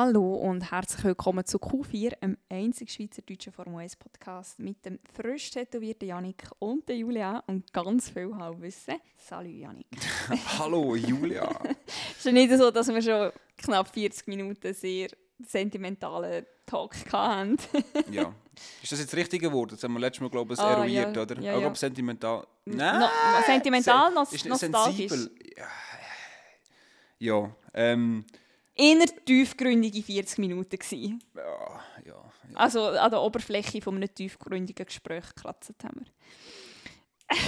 Hallo und herzlich willkommen zu Q4, einem einzigen schweizerdeutschen Formel 1 Podcast mit dem frisch tätowierten Janik und der Julia und ganz viel Halbwissen. Salut Janik. Hallo Julia. es ist ja nicht so, dass wir schon knapp 40 Minuten sehr sentimentalen Talk hatten. ja. Ist das jetzt das richtige Wort? Das haben wir letztes Mal, glaube ich, Ah, eruiert, ja, oder? ja, ich ja. glaube, sentimental. No, Nein! sentimental, nos Ist nostalgisch. sensibel. Ja, ja, ähm, Eher tiefgründige 40 Minuten gewesen. ja, ja, ja. Also an der Oberfläche von einem tiefgründigen Gespräch gekratzt haben wir.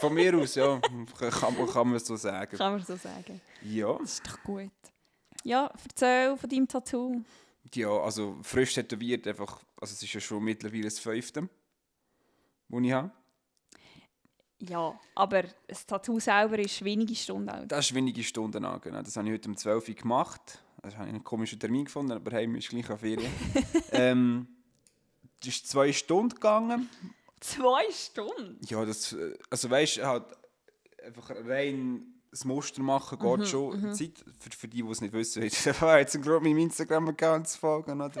Von mir aus, ja, kann, man- kann man so sagen. Kann man so sagen. Ja, Das ist doch gut. Ja, erzähl von deinem Tattoo. ja, also frisch tätowiert, einfach, also es ist ja schon mittlerweile das fünfte, das ich habe. Ja, aber das Tattoo selber ist wenige Stunden alt. Das ist wenige Stunden an, genau. Das habe ich heute um 12 Uhr gemacht. Das habe ich einen komischen Termin gefunden, aber heim ist gleich an Ferien. ähm, es ist zwei Stunden gegangen. Zwei Stunden? Ja, das, äh, also weißt du, halt einfach rein das Muster machen geht schon. Zeit, für, für die, die es nicht wissen, jetzt gerade meinem Instagram-Account zu folgen. Oder?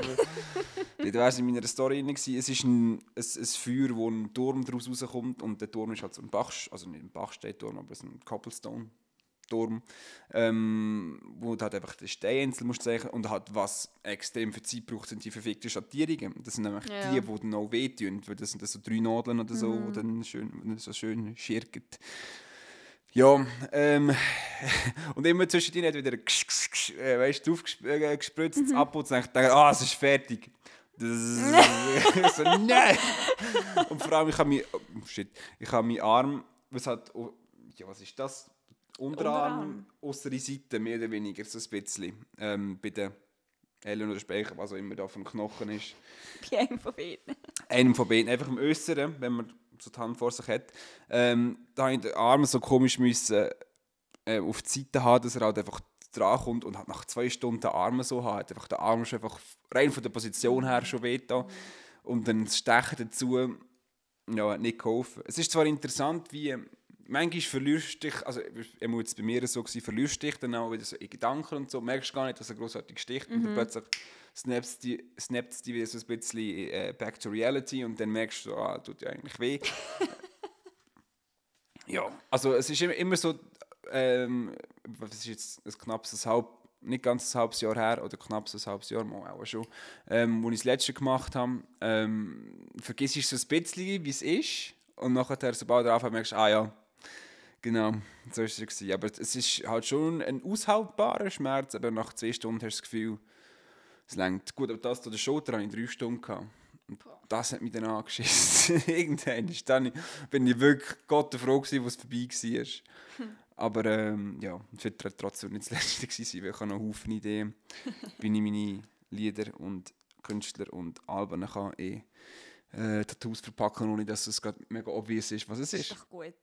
Du warst in meiner Story drin. Es ist ein, ein, ein Feuer, wo ein Turm daraus rauskommt und der Turm ist halt so ein Bach, also nicht ein Bachsteinturm, aber so ein Cobblestone. Turm, ähm, wo du halt einfach die Steininsel musst zeichnen und halt was extrem viel Zeit braucht, sind die verfickten Schattierungen. Das sind nämlich Ja. die, die dann auch wehtun, weil das sind dann so drei Nadeln oder so, die dann schön, so schön schirken. Ja, ähm, und immer zwischendrin hat wieder ksch, ksch, ksch, äh, weißt, drauf gesp äh, gespritzt, mhm. abputzt und ich dachte, ah, es ist fertig. So, nein! Und vor allem, ich habe mich, oh, shit, ich habe meinen Arm, was hat, oh, ja, was ist das? Unterarm, Unterarm. äußere Seite, mehr oder weniger, so ein bisschen. Ähm, bei den Ellen oder Speicher, was auch immer da vom Knochen ist Bei einem von beiden. einem von beiden, einfach im Äußeren, wenn man so die Hand vor sich hat, ähm, da habe ich den Arm so komisch müssen, äh, auf die Seite haben, dass er halt einfach dran kommt und nach zwei Stunden den so hat, einfach der Arm schon einfach rein von der Position her schon weh da. und dann das Stechen dazu, ja, nicht geholfen. Es ist zwar interessant, wie manchmal verlierst dich, also er muss bei mir so gewesen, verlierst dich dann auch wieder so in Gedanken und so, merkst gar nicht, dass er großartig sticht und dann plötzlich snappst die, snappst die wieder so ein bisschen äh, back to reality und dann merkst du, ah, tut ja eigentlich weh. ja, also es ist immer, immer so, ähm, was ist jetzt ein knappes halb, nicht ganz ein halbes Jahr her oder knapp ein halbes Jahr, mal auch schon, ähm, wo ich das letzte gemacht habe, ähm, vergisst du so ein bisschen, wie es ist und nachher, sobald du anfängst, merkst du, ah ja, Genau, so war es. gewesen. Aber es ist halt schon ein aushaltbarer Schmerz, aber nach zwei Stunden hast du das Gefühl, es längt. Gut, aber das zu der Schulter hatte ich drei Stunden. Gehabt. Und das hat mich dann angeschissen. Irgendwann ist dann, bin ich wirklich Gott froh gewesen, was vorbei war. Aber ähm, ja, es wird trotzdem nicht das Letzte gewesen sein, weil ich habe noch Haufen Ideen, wie ich meine Lieder und Künstler und Alben kann eh äh, Tattoos verpacken, ohne dass es gerade mega obvious ist, was es Das ist ist. doch gut.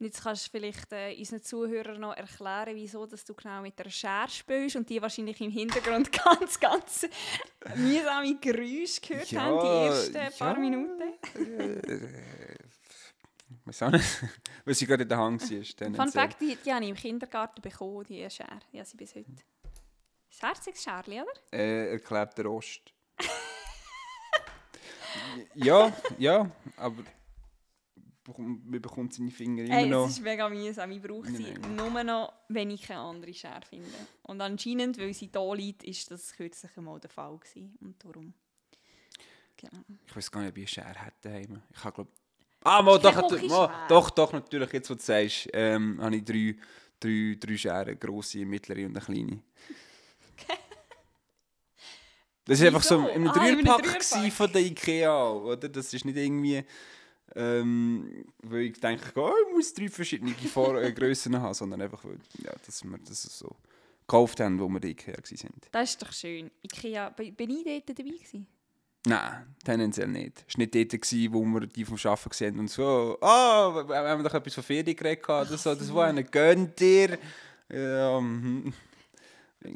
Und jetzt kannst du vielleicht äh, unseren Zuhörern noch erklären, wieso dass du genau mit der Schere spielst und die wahrscheinlich im Hintergrund ganz, ganz mühsame Geräusche gehört Ja, haben, die ersten paar ja. Minuten. Weiß auch nicht, weil sie gerade in der Hand war. Fun Fact, die, die habe ich im Kindergarten bekommen, die Schere. Ja, sie bis heute. Ein herziges Scherli, oder? Äh, erklärt der Ost. ja, ja, aber man bekommt seine Finger immer Hey, noch. es ist mega mühsam. Ich brauche sie Nein, nur noch, wenn ich keine andere Schere finde. Und anscheinend, weil sie da liegt, ist das kürzlich einmal der Fall gewesen. Und darum. Genau. Ich weiß gar nicht, ob ich eine Schere hätte daheim. Ich habe glaube Ah, mal, doch, mal, doch, doch, natürlich, jetzt wo du sagst, ähm, habe ich drei, drei, drei Scheren, grosse, mittlere und eine kleine. Das ist einfach so einem Ah, Dreierpack gewesen von der Ikea, oder? Das ist nicht irgendwie, ähm, weil ich denke, oh, ich muss drei verschiedene Vor äh, Grössen haben, sondern einfach, weil, ja, dass wir das so gekauft haben, wo wir in Ikea waren. Das ist doch schön. Ikea, bin ich dort dabei gewesen? Nein, tendenziell nicht. Es war nicht dort, gewesen, wo wir die vom Arbeiten gesehen und so, ah, wir haben doch etwas von Ferien geredet oder so, das war eine gönnt dir. Mhm.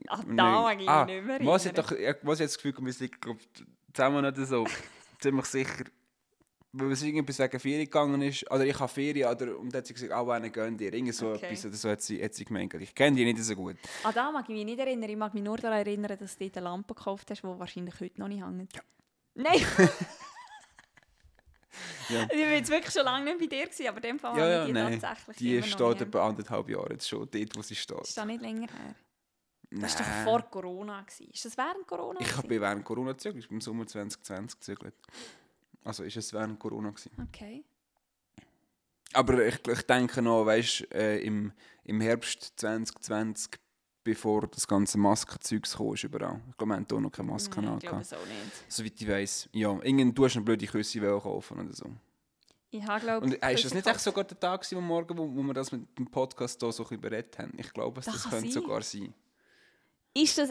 Ach, da mag ich mich nicht mehr Was ich doch, was ich das Gefühl wir sind glaub, zusammen oder so, ziemlich sicher weil es irgendwas wegen Ferien gegangen ist, oder ich habe Ferien, oder, und dann hat sie gesagt, auch einen gönn dir, irgend so Okay. etwas, oder so hat sie, hat sie gemeint. Ich kenne die nicht so gut. Ah, da mag ich mich nicht erinnern. Ich mag mich nur daran erinnern, dass du dort eine Lampe gekauft hast, die wahrscheinlich heute noch nicht hängt. Nein! Ja. Ich war jetzt wirklich schon lange nicht bei dir, gewesen, aber in dem Fall Ja, habe ja, ich die nein. tatsächlich Die steht etwa anderthalb Jahre jetzt schon, dort, wo sie steht. Ist das nicht länger her? Das war doch vor Corona. Gewesen. Ist das während Corona? Ich habe während Corona gezögert, ich bin im Sommer 2020 gezögert. Also ist es während Corona gewesen. Okay. Aber ich, ich denke noch, weißt äh, im, im Herbst 2020, bevor das ganze Maskenzeugs kam, ist überall. Ich glaube, wir haben hier noch keine Maske Nein, ich glaube es auch nicht. Soweit ich weiss. Ja, irgend, du hast eine blöde Küsse kaufen oder so. Ich habe, glaube Und äh, ist das nicht echt sogar der Tag gewesen, am Morgen, wo, wo wir das mit dem Podcast hier so ein bisschen haben? Ich glaube, Das das, könnte sein. sogar sein. Ist, das,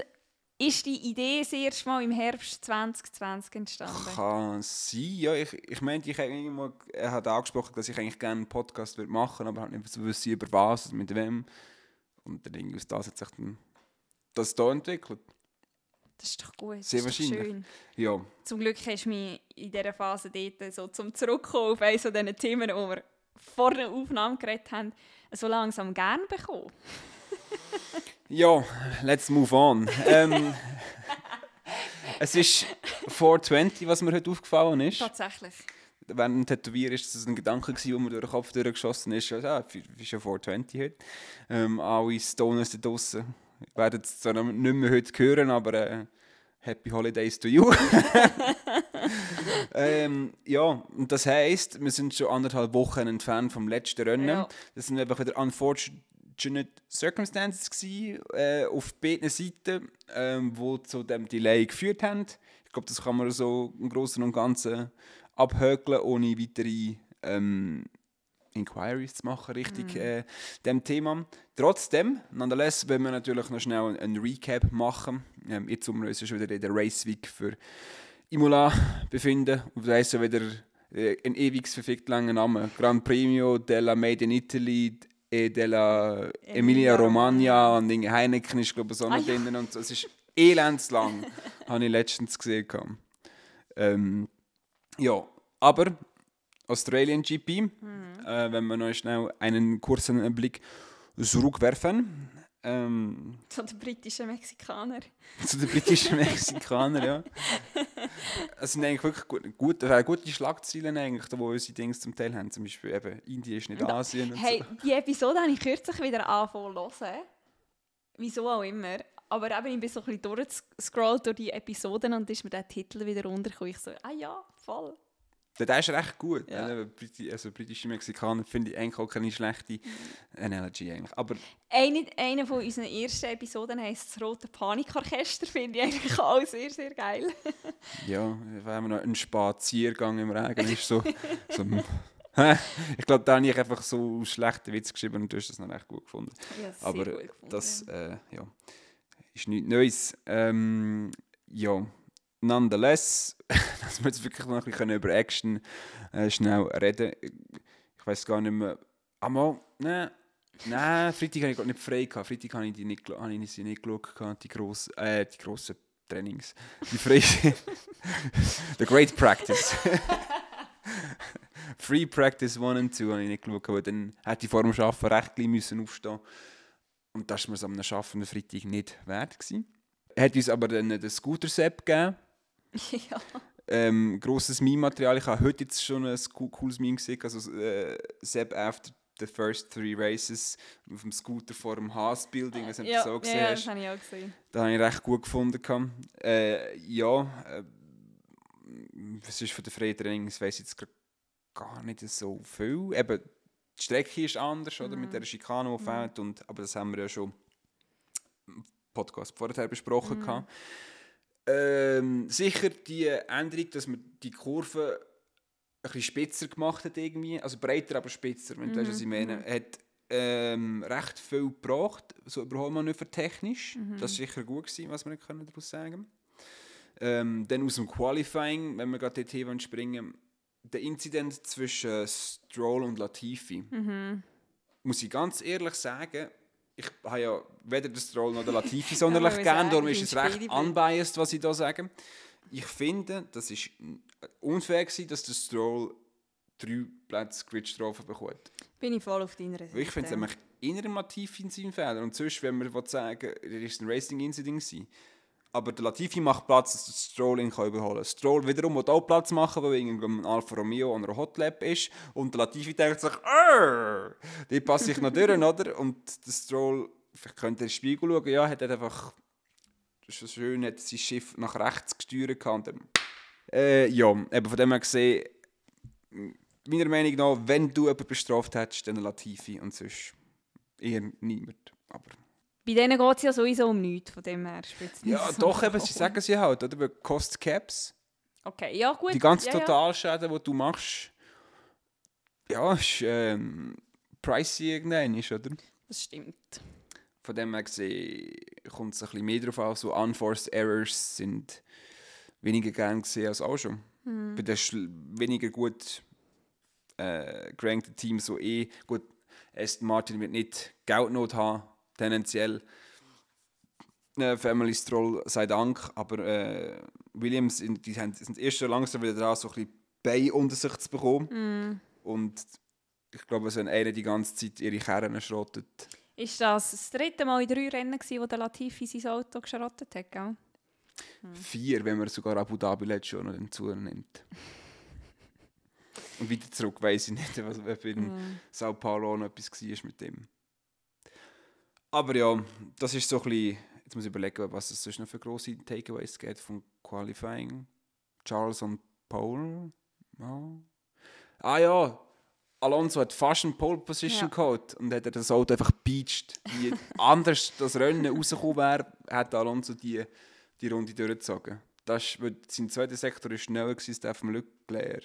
ist die Idee das erste Mal im Herbst 2020 entstanden? Kann sein, ja. Ich, ich meinte, ich habe irgendwo, er hat angesprochen, dass ich eigentlich gerne einen Podcast würde machen aber halt nicht so wissen, über was, mit wem. Und dann irgendwie aus das hat sich dann das hier entwickelt. Das ist doch gut. Sehr das ist doch wahrscheinlich. Schön. Ja, Zum Glück hast du mich in dieser Phase dort so zum Zurückkommen auf eines von diesen Themen, die wir vor der Aufnahme geredet haben, so langsam gern bekommen. Ja, let's move on. ähm, es ist 420, was mir heute aufgefallen ist. Tatsächlich. während dem Tätowieren ist das ein Gedanke der mir durch den Kopf durchgeschossen ist. Ja, ja, ist ja 420 heute. Ähm, alle Stoners da draussen werden es zwar nicht mehr heute hören, aber äh, Happy Holidays to you. ähm, ja, und das heisst, wir sind schon anderthalb Wochen entfernt vom letzten Rennen. Ja. Das sind einfach wieder unfortunate circumstances gewesen, äh, auf beiden Seiten, ähm, wo zu dem Delay geführt haben. Ich glaube, das kann man so im Großen und Ganzen abhökeln, ohne weitere ähm, Inquiries zu machen, richtig äh, dem Thema. Trotzdem, nonetheless, wenn wir natürlich noch schnell einen Recap machen. Ähm, jetzt, wir uns schon wieder in der Race Week für Imola befinden, und da ja wieder äh, ein ewig verfickt langer Name. Gran Premio della Made in Italy e della Emilia Romagna und Dinge. Heineken ist glaube ich so Ah, noch ja. drin und so. Es ist elendslang, habe ich letztens gesehen. Ähm, ja, aber Australian GP, Mhm. äh, wenn wir noch schnell einen kurzen Blick zurückwerfen. Ähm, Zu den britischen Mexikaner. zu den britischen Mexikanern, ja. Es sind eigentlich wirklich gut, gut, äh, gute Schlagzeilen, eigentlich, da, wo unsere Dinge zum Teil haben. Zum Beispiel eben, Indien ist nicht Und Asien und Hey, so. die Episode habe ich kürzlich wieder angefangen zu hören. Wieso auch immer. Aber eben, ich bin so ein bisschen durchgescrollt durch die Episoden und ist mir der Titel wieder runtergekommen. Ich so, ah ja, voll. Der ist recht gut. Ja. Also britische Mexikaner finde ich eigentlich auch keine schlechte Analogy. Eigentlich. Aber Eine, eine von unseren ersten Episoden heisst das Rote Panikorchester. Finde ich eigentlich auch sehr, sehr geil. ja, wenn man noch einen Spaziergang im Regen ist, so... so ich glaube, da habe ich einfach so schlechte Witz geschrieben und du hast das noch recht gut gefunden. Ja, sehr Aber gut gefunden. das äh, ja, ist nichts Neues. Ähm, ja, nonetheless, dass wir jetzt wirklich noch ein bisschen über Action äh, schnell reden. Ich weiß gar nicht mehr. Einmal, nein, nein, Freitag habe ich gerade nicht frei gehabt. Freitag habe ich die nicht, habe sie nicht geschaut, die, gross, äh, die grossen Trainings. Die frei. The Great Practice. Free Practice 1 und 2 habe ich nicht geschaut, weil dann hätte ich vor dem Arbeiten recht müssen aufstehen Und das war mir am schaffenden Freitag nicht wert. Er hat uns aber dann den Scooter-Sepp gegeben. ja. Ähm, grosses Meme-Material. Ich habe heute jetzt schon ein coo- cooles Meme gesehen. Also äh, Sepp after the first three races auf dem Scooter vor dem Haas-Building. Also, Ja, so gesehen ja, das habe ich auch gesehen. Das habe ich recht gut gefunden. Äh, ja, äh, was ist von der Freitraining? Ich weiß jetzt gar nicht so viel. Eben, die Strecke ist anders, oder? Mit der Schikane, die fehlt. Und, aber das haben wir ja schon im Podcast vorher besprochen. gehabt. Ähm, sicher die Änderung, dass man die Kurve ein bisschen spitzer gemacht hat irgendwie, also breiter, aber spitzer, wenn du weißt, was ich meine, hat ähm, recht viel gebracht, so Überholmanöver technisch. Das war sicher gut, gewesen, was wir können daraus sagen. Ähm, Dann aus dem Qualifying, wenn wir gerade wollen springen der Incident zwischen Stroll und Latifi. Muss ich ganz ehrlich sagen, ich habe ja weder den Stroll noch den Latifi sonderlich gern, darum ist es recht unbiased, was ich da sage. Ich finde, das ist unfair gewesen, dass der Stroll drei Plätze Gridstrafe bekommt. Bin ich voll auf deiner Seite. Ich finde es nämlich Latifi in seinem Fehler. Und sonst, wenn man will sagen er ist ein Racing-Incident gewesen. Aber der Latifi macht Platz, dass der Stroll ihn kann überholen kann. Stroll wiederum will auch Platz machen, weil irgendwie ein Alfa Romeo an einer Hotlap ist. Und der Latifi denkt sich, «Arr, die passe ich noch durch, oder? Und der Stroll, vielleicht könnte er in den Spiegel schauen, ja, hat einfach schon schön hat sein Schiff nach rechts gesteuert. Und dann, äh, ja, eben von dem her gesehen, meiner Meinung nach, wenn du jemanden bestraft hättest, dann Latifi und sonst eher niemand. Aber Bei denen geht es ja sowieso um nichts, von dem her ja, so doch, eben, sie sagen sie halt, oder? Weil Cost Caps, Okay, ja gut. die ganzen ja, ja. Totalschäden, die du machst, ja, ist ähm, pricey irgendwann, oder? Das stimmt. Von dem her gesehen kommt es ein bisschen mehr drauf an. So Unforced Errors sind weniger gern gesehen als auch schon. Hm. Bei den weniger gut äh, gerankten Teams so eh gut. Aston Martin wird nicht Geldnot haben, tendenziell. Äh, Family Stroll sei Dank, aber äh, Williams in, die haben, sind erst schon langsam wieder dran, so ein bisschen Bein unter sich zu bekommen. Hm. Und ich glaube, wenn einer die ganze Zeit ihre Kerren schrottet, Ist das das dritte Mal in drei Rennen, gewesen, wo der Latifi sein Auto geschrottet hat, gell? Vier, wenn man sogar Abu Dhabi letztes Jahr noch dazu nimmt. Und wieder zurück weiß ich nicht, was ob in Mhm. Sao Paulo noch etwas war mit dem. Aber ja, das ist so ein bisschen. Jetzt muss ich überlegen, was es sonst noch für grosse Takeaways gibt vom Qualifying. Charles und Paul. Ja. Ah ja, Alonso hat fast eine Pole Position Ja. gehabt und hat er das Auto einfach beached. Wie anders das Rennen rausgekommen wäre, hat Alonso die, die Runde durchgezogen. Das sein zweiter Sektor war schneller als der vom Leclerc.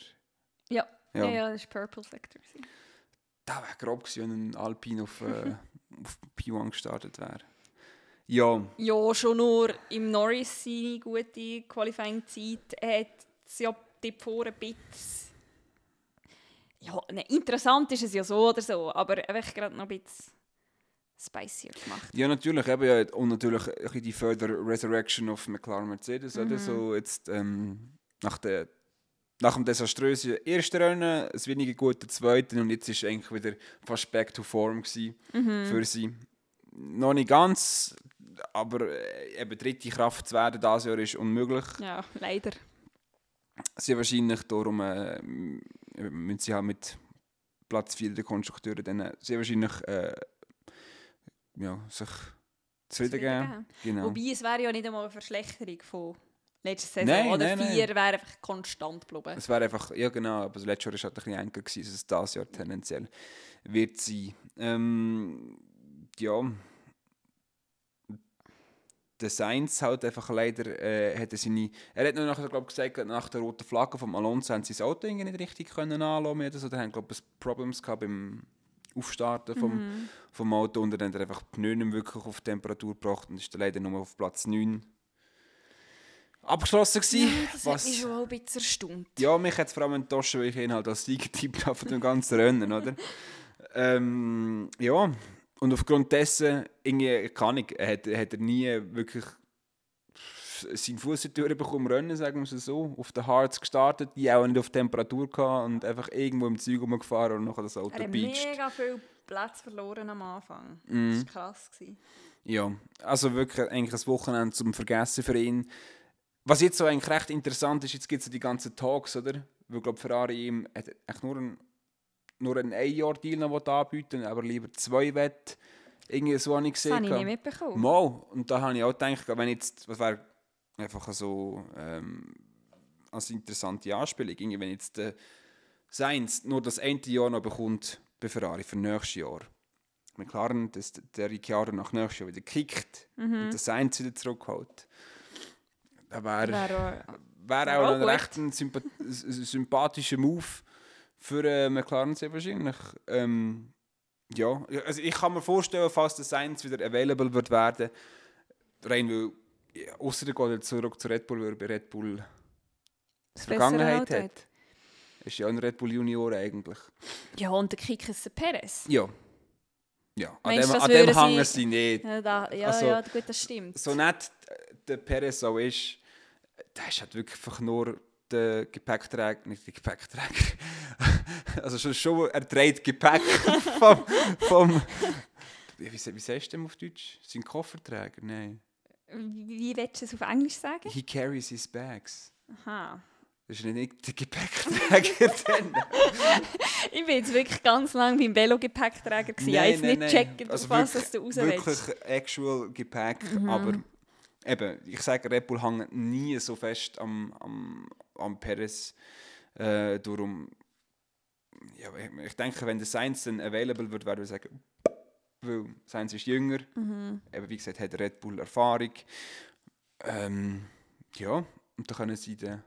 Ja. Ja. Ja, ja, das war Purple Sector. gewesen. Das wäre grob gewesen, wenn ein Alpine auf, äh, auf P1 gestartet wäre. Ja, Ja, schon nur im Norris seine gute Qualifying-Zeit hat es ja dort vorne ein bisschen... Ja, ne, interessant ist es ja so oder so, aber einfach gerade noch ein bisschen spicier gemacht. ja natürlich. Eben, ja, und natürlich die Further Resurrection of McLaren Mercedes. Oder? Mhm. So jetzt, ähm, nach, der, nach dem desaströsen ersten Rennen, ein weniger guter zweiten und jetzt ist eigentlich wieder fast back to form Mhm. für sie. Noch nicht ganz, aber äh, eben dritte Kraft zu werden dieses Jahr ist unmöglich. Ja, leider. sie wahrscheinlich darum äh, müssen sie halt mit Platz 4 der Konstrukteuren dann äh, sehr wahrscheinlich äh, ja, sich zufrieden geben. Genau. Wobei, es wäre ja nicht einmal eine Verschlechterung von letzter Saison. Nein, oder nein, vier wäre einfach konstant geblieben. Es wäre einfach, ja genau, aber das letzte Jahr war halt ein bisschen enger, gewesen, als es dieses Jahr tendenziell wird sein. Ähm, ja. Der Sainz halt einfach leider, äh, hat er seine, er hat nur nachher, glaub, gesagt, nach der roten Flagge vom Alonso haben sie das Auto irgendwie nicht richtig können anlassen oder so, da haben glaube ich Problems gehabt beim Aufstarten vom, Mhm. vom Auto und dann hat er einfach die Pneu nicht wirklich auf Temperatur gebracht und ist dann leider nur auf Platz 9 abgeschlossen gewesen. Ja, das was- hat mich schon ein bisschen erstaunt. ja, mich hat es vor allem enttäuscht, weil ich ihn halt als Sieger habe von dem ganzen Rennen, oder? ähm, ja, und aufgrund dessen, irgendwie, kann ich, hat, hat er nie wirklich seinen Fuß in die Tür bekommen Rennen, sagen wir es so, auf den Harz gestartet, die auch nicht auf Temperatur gehabt und einfach irgendwo im Zeug rumgefahren und nachher das Auto Er hat mega viel Platz verloren am Anfang. Mhm. Das war krass. Gewesen. Ja, also wirklich eigentlich ein Wochenende zum Vergessen für ihn. Was jetzt so eigentlich recht interessant ist, jetzt gibt es ja die ganzen Talks, oder? Weil, glaube Ferrari ihm hat eigentlich nur einen, nur einen Ein-Jahr-Deal noch anbieten aber lieber zwei Wett. Irgendwie so habe ich Das gesehen. habe ich nicht mitbekommen. Mal. Und da habe ich auch gedacht, wenn jetzt, was wäre einfach so ähm, als interessante Anspielung, irgendwie, wenn jetzt der Sainz nur das eine Jahr noch bekommt bei Ferrari für nächstes Jahr. McLaren, dass der Ricciardo nach nächstes Jahr wieder kickt Mhm. und der Sainz wieder zurückholt. Das wäre wär wär auch auch ein gut. recht sympa sympathischer Move für äh, McLaren sehr wahrscheinlich. Ähm, ja, also ich kann mir vorstellen, falls der Sainz wieder available wird werden, rein weil, ja, ausser der geht jetzt zurück zu Red Bull, weil er bei Red Bull das Vergangenheit hat. Ist ja ein Red Bull Junior eigentlich. Ja, und der Kick ist der Perez. Ja. Ja, an Meinst dem, du, das an dem hängen sie- sie nicht. Ja, da, ja, Also, ja, gut, das stimmt. so nett der Perez auch ist, der ist halt wirklich einfach nur der Gepäckträger, nicht der Gepäckträger, also schon, schon er trägt Gepäck vom, vom wie, wie sagst du denn auf Deutsch? Sein Kofferträger? Nein. Wie, willst du es auf Englisch sagen? He carries his bags. Aha. Das ist nicht der Gepäckträger dann. Ich bin jetzt wirklich ganz lange beim Velo-Gepäckträger. Ich habe jetzt nicht gecheckt, Also auf was du raus Wirklich willst. actual Gepäck, Mhm. aber eben, ich sage, Red Bull hängt nie so fest am, am, am Perez. Äh, darum, ja, ich, denke, wenn der Sainz dann available wird, würde ich sagen, weil Sainz ist jünger, Mhm. eben wie gesagt, hat Red Bull Erfahrung. Ähm, ja, und dann können sie den,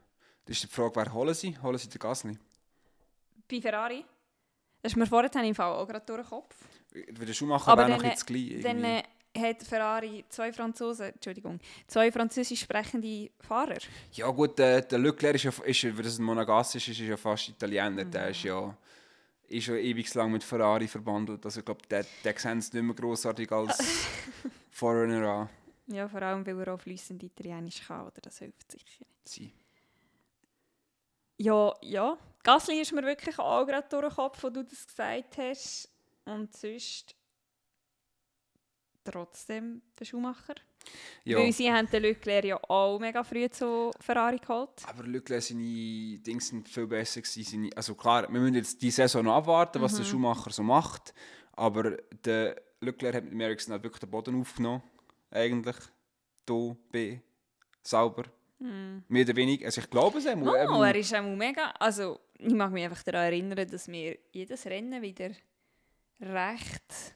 das ist die Frage, wer holen sie? Holen sie den Gasly? Bei Ferrari? Das ist mir vorhin im Fall auch gerade durch den Kopf. Weil der Schumacher Aber wäre noch jetzt gleich. Dann hat Ferrari zwei Franzosen, Entschuldigung, zwei französisch sprechende Fahrer. Ja gut, der, der Leclerc ist ja, ist, ja, weil das ein Monegassisch ist, ist ja fast Italiener. Der Mhm. ist ja ist schon ewig lang mit Ferrari verbandelt. Also ich glaube, der, der sehen sie nicht mehr grossartig als Foreigner an. Ja, vor allem, weil er auch fließend Italienisch kann, oder? Das hilft sicher. Sie. Ja, ja. Gasly ist mir wirklich auch gerade durch den Kopf, wo du das gesagt hast. Und sonst trotzdem der Schuhmacher. Ja. Weil sie haben den Leclerc ja auch mega früh zu Ferrari geholt. Aber Leclerc, seine Dinge sind viel besser gewesen. Also klar, wir müssen jetzt die Saison noch abwarten, was Mhm. der Schumacher so macht. Aber der Leclerc hat mit dem Ericsson halt wirklich den Boden aufgenommen. Eigentlich. Da, B. Sauber. Mehr oder weniger. Also ich glaube es einmal. Oh, er ist auch mega. Also, ich mag mich einfach daran erinnern, dass wir jedes Rennen wieder recht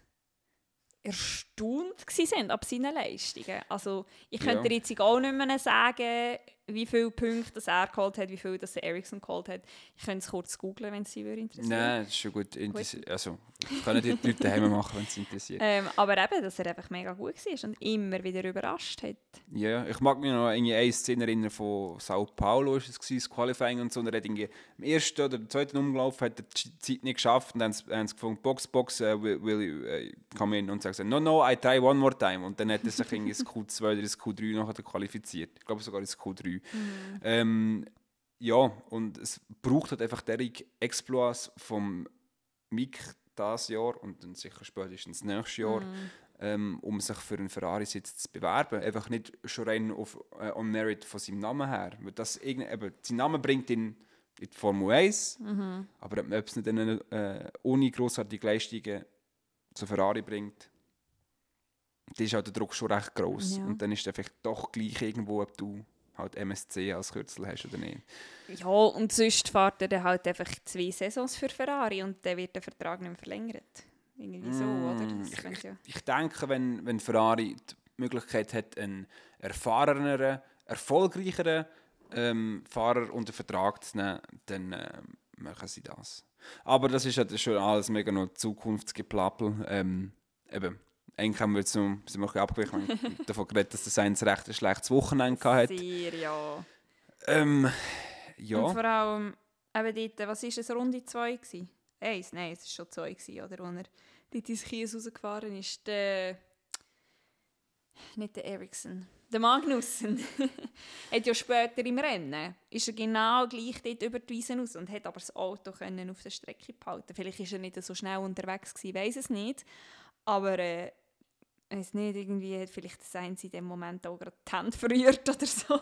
erstaunt waren ab seinen Leistungen. Also, ich könnte Ja. dir jetzt auch nicht mehr sagen, wie viele Punkte das er geholt hat, wie viel das Ericsson geholt hat. Ich könnte es kurz googlen, wenn es Sie würde interessieren. Nein, das ist schon gut. Interess- Also, können die Leute daheim machen, wenn es interessiert. Ähm, aber eben, dass er einfach mega gut war und immer wieder überrascht hat. Ja, ich mag mich noch an eine Szene erinnern von Sao Paulo, ist es gewesen, das Qualifying und so. Und er hat irgendwie im ersten oder zweiten Umlauf hat er die Zeit nicht geschafft und dann haben sie- gefunden, Box, Box, uh, will, will you uh, come in? Und sagt no, no, I try one more time. Und dann hat er sich irgendwie das Q2 oder das Q3 nachher qualifiziert. Ich glaube sogar das Q3. Ähm, ja, und es braucht halt einfach derige Exploits vom Mick dieses Jahr und dann sicher spätestens nächstes Jahr, ähm, um sich für einen Ferrari-Sitz zu bewerben. Einfach nicht schon rein auf, äh, on Merit von seinem Namen her. Weil das eben, sein Name bringt ihn in die Formel 1, aber ob es nicht dann, äh, ohne grossartige Leistungen zu Ferrari bringt, dann ist halt der Druck schon recht groß. Ja. Und dann ist es vielleicht doch gleich irgendwo, ob du halt MSC als Kürzel hast oder nicht. Ja, und sonst fährt er dann halt einfach zwei Saisons für Ferrari und dann wird der Vertrag nicht mehr verlängert. Irgendwie so, oder? Das ich, ja. ich denke, wenn, wenn Ferrari die Möglichkeit hat, einen erfahreneren, erfolgreicheren ähm, Fahrer unter Vertrag zu nehmen, dann ähm, machen sie das. Aber das ist halt schon alles mega noch Zukunftsgeplappel. Ähm, eben, eigentlich haben wir jetzt noch, sind wir ein bisschen abgewichen, davon geredet, dass der Sainz recht ein schlechtes Wochenende hatte. Sehr, ja. Ähm, Und ja, vor allem, eben dort, was war es, Runde 2 gewesen? Eins, nein, es war schon 2 gewesen, oder? Wo er dort ins Kies rausgefahren ist. Der, nicht der Ericsson, der Magnussen. hat ja später im Rennen, ist er genau gleich dort über die Wiese raus und hat aber das Auto können auf der Strecke behalten. Vielleicht war er nicht so schnell unterwegs gewesen, weiß es nicht. Aber äh, weiß nicht, irgendwie hat vielleicht das Eins in dem Moment auch gerade die Hände verrührt oder so.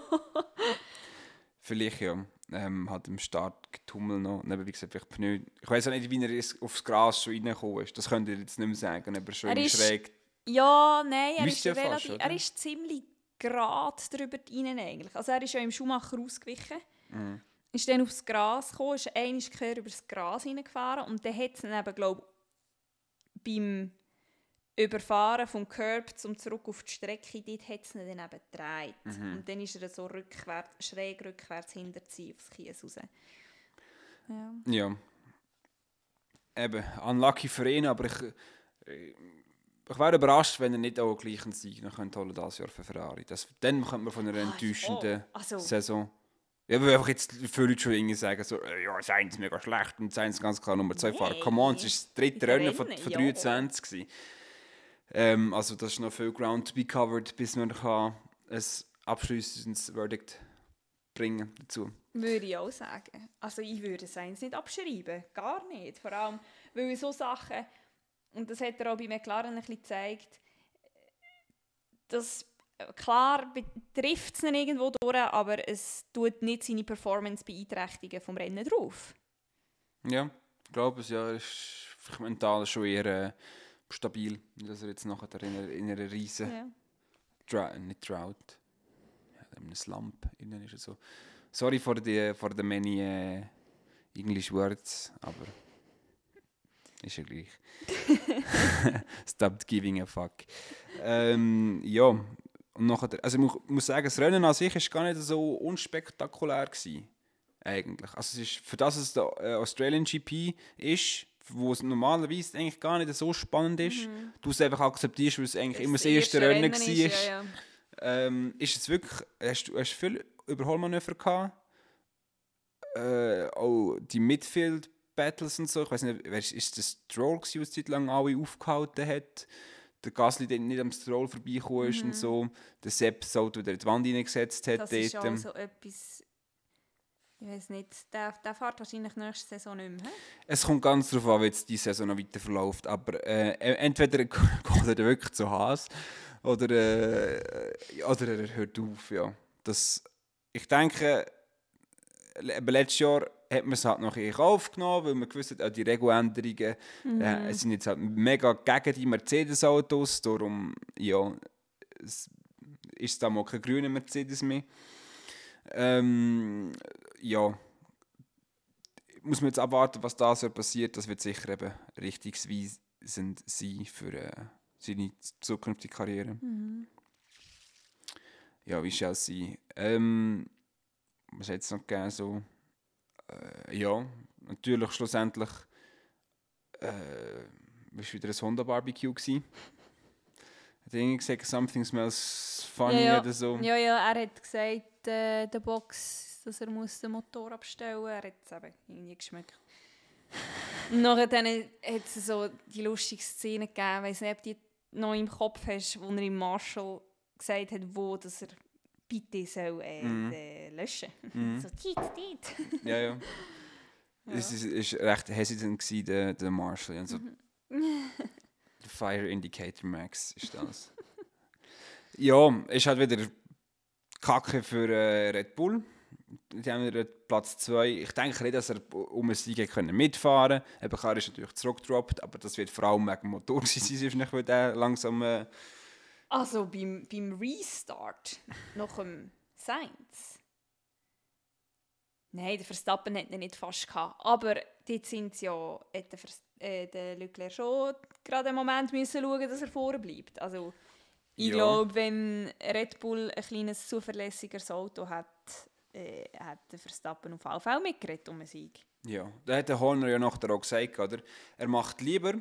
Vielleicht ja. Ähm, hat im Start getummelt noch. Und eben, wie gesagt, vielleicht Pneu. Ich weiß auch nicht, wie er aufs Gras schon reingekommen ist. Das könnt ihr jetzt nicht mehr sagen. Aber schon Er ist- schräg. Ja, nein, er ist, fast, er ist ziemlich gerade drüber rein eigentlich. Also er ist ja im Schuhmacher ausgewichen, Mhm. ist dann aufs Gras gekommen, ist einmal quer über das Gras hineingefahren und dann hat es dann eben, glaube beim Überfahren vom Curb zum zurück auf die Strecke, dort hat es ihn dann eben gedreht. Mhm. Und dann ist er so rückwärts, schräg rückwärts hinter sie aufs Kies raus. Ja. Ja. Eben, unlucky für ihn, aber ich, äh, ich wäre überrascht, wenn er nicht auch gleich einen Sieg noch könnte holen dieses Jahr für Ferrari. Das, dann könnte man von einer enttäuschenden Oh, also, Saison. Ja, weil einfach jetzt viele Leute schon irgendwie sagen, so, äh, ja, Sainz mega schlecht und Sainz ganz klar Nummer 2 Fahrer. Come on, es war das dritte Rennen von, von ja. 23. gewesen. Ähm, also das ist noch viel Ground to be covered, bis man kann ein abschließendes Verdict bringen dazu. Würde ich auch sagen. Also ich würde es nicht abschreiben. Gar nicht. Vor allem, weil so Sachen, und das hat er auch bei McLaren ein bisschen gezeigt, dass klar betrifft es ihn irgendwo durch, aber es tut nicht seine Performance beeinträchtigen vom Rennen drauf. Ja, ich glaube es, ja. Ist mental schon eher äh, stabil, dass er jetzt nachher in einer, in einer riesen Ja. Dra nicht Drought, ja, in einem Slump innen ist er so. Sorry for the, for the many äh, English words, aber ist ja gleich. Stopped giving a fuck. Ähm, ja, und nachher, also ich mu- muss sagen, das Rennen an sich ist gar nicht so unspektakulär gewesen, eigentlich. Also es ist, für das es der äh, Australian GP ist, wo es normalerweise eigentlich gar nicht so spannend ist, du es einfach akzeptierst, weil es eigentlich immer das erste Rennen war, ist, ja, ja. ähm, ist es wirklich, hast du hast du viel Überholmanöver gehabt? Äh, auch die Midfield-Battles und so. Ich weiß nicht, ist, ist das Stroll, der Zeit lang alle aufgehalten hat? Der Gasly, der nicht am Stroll vorbeigekommen ist und so. Der Sepp das in die Wand hineingesetzt hat. Das ist dort. auch so etwas, ich weiß nicht, der, der fährt wahrscheinlich nächste Saison nicht mehr. Es kommt ganz darauf an, wie jetzt die Saison noch weiter verläuft. Aber äh, entweder geht er wirklich zu Haas oder, äh, oder er hört auf. Ja. Das, ich denke, letztes Jahr hat man es halt noch in Kauf genommen, weil man gewusst hat, auch die Regeländerungen äh, es sind jetzt halt mega gegen die Mercedes-Autos. Darum ja, es ist da mal kein grüner Mercedes mehr. Ähm, ja, muss man jetzt abwarten, was da so passiert. Das wird sicher eben richtungsweisend sein für äh, seine zukünftige Karriere. Ja, wie Chelsea. Ähm, was hat es noch gegeben? So, äh, ja, natürlich schlussendlich äh, war wieder ein Honda-Barbecue. Hat irgendwie gesagt, something smells funny ja, ja. oder so. Ja, ja, er hat gesagt, äh, der Box, dass er muss den Motor abstellen muss. Er hat es eben irgendwie geschmeckt. Und nachher dann hat es so die lustige Szene gegeben, ich weiß nicht, ob du die noch im Kopf hast, wo er im Marshall gesagt hat, wo dass er bitte soll äh, Mhm. den löschen Mhm. So, tiet, tiet. Ja, ja. Es ist, ist recht hesitant gewesen, der, der Marshall. Und so, der Fire Indicator Max ist das. ja, ist halt wieder Kacke für äh, Red Bull. Die haben Platz 2. Ich denke nicht, dass er um einen Sieg können mitfahren konnte. Eben, klar ist natürlich zurückgedroppt, aber das wird vor allem wegen dem Motor sein, wahrscheinlich, weil der langsam... Äh, Also beim, beim Restart nach dem Sainz. Nein, der Verstappen hat ihn nicht fast gehabt. Aber dort sind sie ja, hat der, Vers- äh, der Leclerc schon gerade einen Moment müssen schauen, dass er vorne bleibt. Also ich Ja. glaube, wenn Red Bull ein kleines zuverlässigeres Auto hat, äh, hat der Verstappen auf Fall mitgeredet um einen Sieg. Ja, da hat der Horner ja nachher auch gesagt, oder? Er macht lieber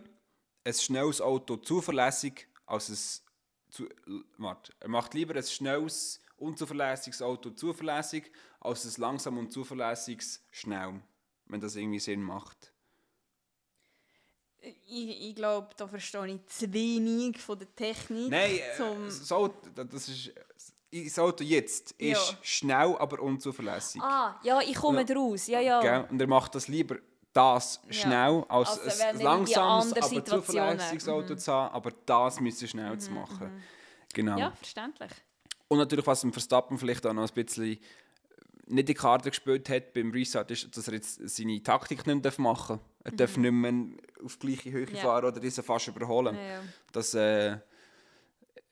ein schnelles Auto zuverlässig als ein zu, warte, er macht lieber ein schnelles, unzuverlässiges Auto zuverlässig als ein langsam und zuverlässiges schnell, wenn das irgendwie Sinn macht. Ich, ich glaube, da verstehe ich zu wenig von der Technik. Nein, äh, Auto, das ist, das Auto jetzt ist Ja. schnell, aber unzuverlässig. Ah, ja, ich komme Ja. draus. Ja, ja. Gell? Und er macht das lieber das Ja. schnell, als Also, ein in langsames, die aber Situationen- zuverlässiges Auto zu haben, aber das müssen schnell zu machen. Genau. Ja, verständlich. Und natürlich, was dem Verstappen vielleicht auch noch ein bisschen nicht die Karte gespielt hat beim Restart, ist, dass er jetzt seine Taktik nicht mehr machen darf. Er darf nicht mehr auf gleiche Höhe Ja. fahren oder diese fast überholen. Ja, ja. Das äh,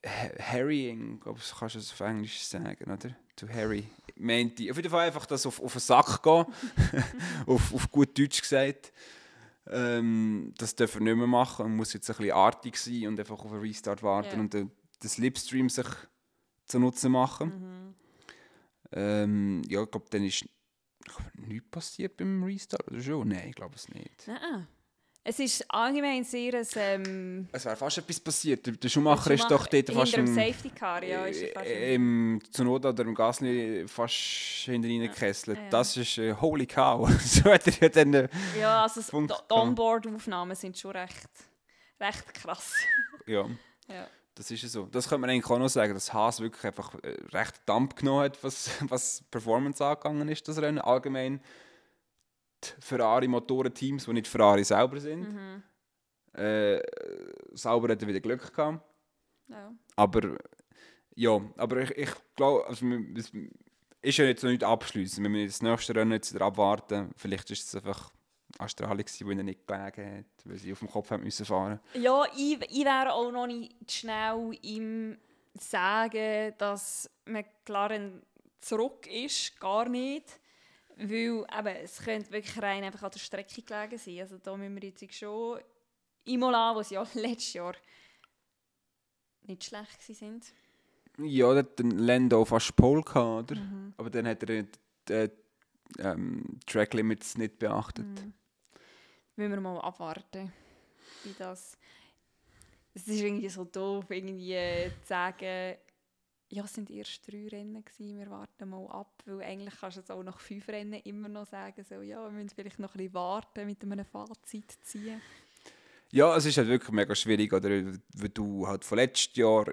Harrying, glaube ich, kannst du es auf Englisch sagen, oder? To Harry. Meinte. Auf jeden Fall einfach das auf, auf den Sack gehen. auf, auf gut Deutsch gesagt. Ähm, das darf er nicht mehr machen. Man muss jetzt ein bisschen artig sein und einfach auf einen Restart warten Ja. und den, den Slipstream sich zunutze machen. Mhm. Ähm, ja, ich glaube, dann ist ich nichts passiert beim Restart, oder schon? Nein, ich glaube es nicht. Nein. Es ist allgemein sehr ein... Ähm, Es wäre fast etwas passiert. Der- Der Schumacher ist doch dort fast Hinter dem im, Safety Car, ja. Ist fast im Zunoda oder im Gasly fast hinter reingekesselt. Ja, ja. Das ist äh, holy cow. so hat er ja dann... Äh, ja, also Punkt die Onboard-Aufnahmen sind schon recht, recht krass. ja. Ja. Das ist ja so. Das könnte man eigentlich auch noch sagen, dass Haas wirklich einfach äh, recht Dampf genommen hat, was, was Performance angegangen ist, das Rennen. Allgemein Ferrari-Motoren-Teams, die nicht Ferrari selber sind. Mhm. Äh, Sauber hat er wieder Glück gehabt. Ja. Aber ja, aber ich, ich glaube, also, es ist ja jetzt noch nicht abschließen. Wir müssen das nächste Rennen jetzt wieder abwarten. Vielleicht ist es einfach Australien, gewesen, wo ihnen nicht gelegen hat, weil sie auf dem Kopf haben müssen fahren. Ja, ich, ich wäre auch noch nicht schnell im Sagen, dass McLaren zurück ist. Gar nicht. Weil eben, es könnte wirklich rein einfach an der Strecke gelegen sein. Also da müssen wir jetzt schon Imola, wo sie ja letztes Jahr nicht schlecht sind. Ja, der hat Lando fast Pole gehabt, oder? Aber dann hat er die ähm, Track Limits nicht beachtet. Mhm. Müssen wir mal abwarten, wie das... Es ist irgendwie so doof, irgendwie äh, zu sagen, ja, es sind erst drei Rennen gewesen, wir warten mal ab, weil eigentlich kannst du jetzt auch nach fünf Rennen immer noch sagen, so, ja, wir müssen vielleicht noch ein bisschen warten, mit einem Fazit ziehen. Ja, es ist halt wirklich mega schwierig, oder? Weil du halt von letztes Jahr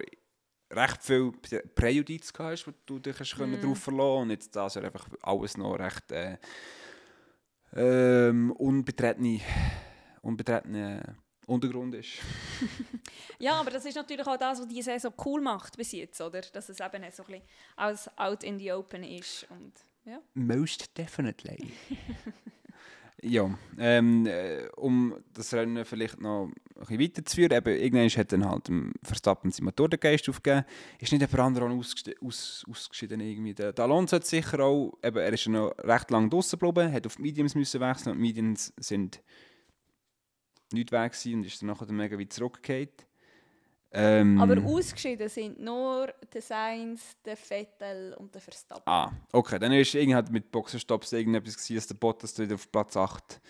recht viel Prä- Präjudiz gehabt hast, wo du dich hast können drauf verlassen und jetzt das Jahr einfach alles noch recht äh, ähm, unbetretene, unbetretene Untergrund ist. Ja, aber das ist natürlich auch das, was die Saison cool macht bis jetzt, oder? Dass es eben so ein bisschen aus out in the open ist und ja. Most definitely. ja, ähm, äh, um das Rennen vielleicht noch ein bisschen weiterzuführen, eben, irgendwann hat dann halt dem Verstappen seinen Motorengeist aufgegeben. Ist nicht jemand anderer aus, ausgeschieden irgendwie. Der, der Alonso hat sicher auch, eben, er ist ja noch recht lange draußen geblieben, hat auf die Mediums müssen wechseln und die Mediums sind nicht weg gewesen und ist dann nachher mega weit zurückgefallen. Ähm, Aber ausgeschieden sind nur der Sainz, der Vettel und der Verstappen. Ah, okay. Dann ist irgendwie halt mit Boxerstops irgendetwas gewesen, dass der Bottas wieder auf Platz 8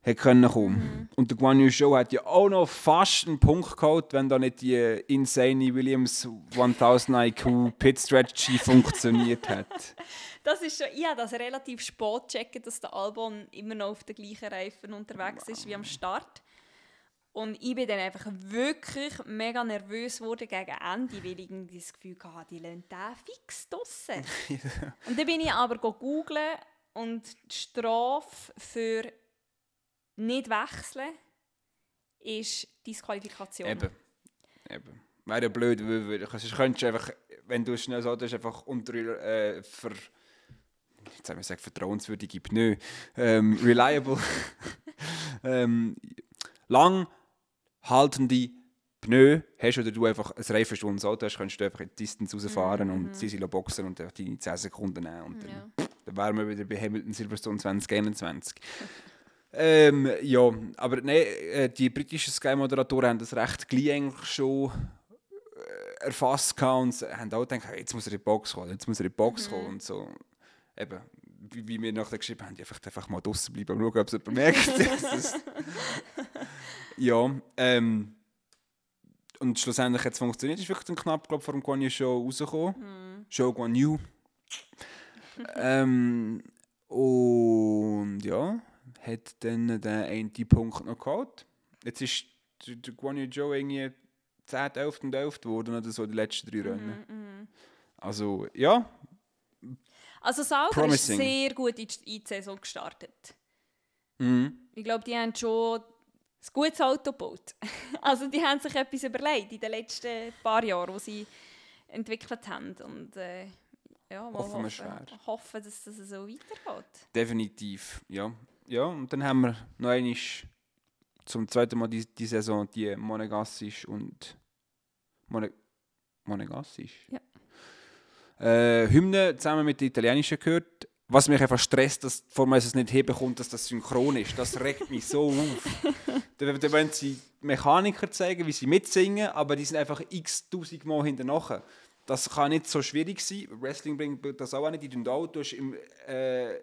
hätte können kommen. Und der Guan Yu Zhou hat ja auch noch fast einen Punkt geholt, wenn da nicht die insane Williams 1000 IQ Pit Strategy funktioniert hat. Das ist schon, ich habe das relativ spät gecheckt, dass der Albon immer noch auf den gleichen Reifen unterwegs ist wie am Start. Und ich bin dann einfach wirklich mega nervös geworden gegen Ende, weil ich irgendwie das Gefühl hatte, die lassen den fix draussen. Und dann bin ich aber googeln und die Strafe für nicht wechseln ist Disqualifikation. Eben. Eben. Wäre ja blöd, weil sonst könntest du einfach, wenn du schnell so, ist einfach unter äh, ver, jetzt haben wir gesagt, vertrauenswürdige Pneu, ähm, reliable, ähm, lang haltende Pneu hast oder du einfach ein reifenstundes Auto hast, kannst du einfach in die Distance rausfahren und sie sind boxen und deine 10 Sekunden nehmen. Und dann, Ja. dann wären wir wieder bei Hamilton Silverstone 2021. ähm, ja, aber nein, äh, die britischen Sky-Moderatoren haben das recht gleich eigentlich schon äh, erfasst und haben auch gedacht, jetzt muss er in die Box kommen, jetzt muss er in die Box kommen und so. Eben, wie, wie wir nachher geschrieben haben, einfach, einfach mal draußen bleiben und schauen, ob es jemand merkt. Ja, ähm, und schlussendlich hat es funktioniert. Es ist wirklich dann knapp glaub, vor dem Guan Yu Show rausgekommen. Show Guan Yu. ähm, und ja, hat dann den einen Punkt noch geholt. Jetzt ist der, Guan Yu Zhou irgendwie 10., 11. und 11. geworden oder so die letzten drei Rennen. Also ja, Also Sauber Promising. ist sehr gut in die, Saison gestartet. mhm. Ich glaube, die haben schon ein gutes Auto gebaut. Also die haben sich etwas überlegt in den letzten paar Jahren, die sie entwickelt haben. Und äh, ja, Hoffen wir schwer. hoffen, dass das so weitergeht. definitiv. Ja. ja, und dann haben wir noch einmal zum zweiten Mal die, die Saison die Monegassisch und Mone, Monegassisch? Ja. Äh, Hymne zusammen mit der italienischen gehört. Was mich einfach stresst, dass vor allem es nicht hinbekommt, dass das synchron ist. Das regt mich so auf. Dann dann wollen sie Mechaniker zeigen, wie sie mitsingen, aber die sind einfach x tausend Mal hinterher. Das kann nicht so schwierig sein. Wrestling bringt das auch nicht. Die tun auch, du hast im, äh,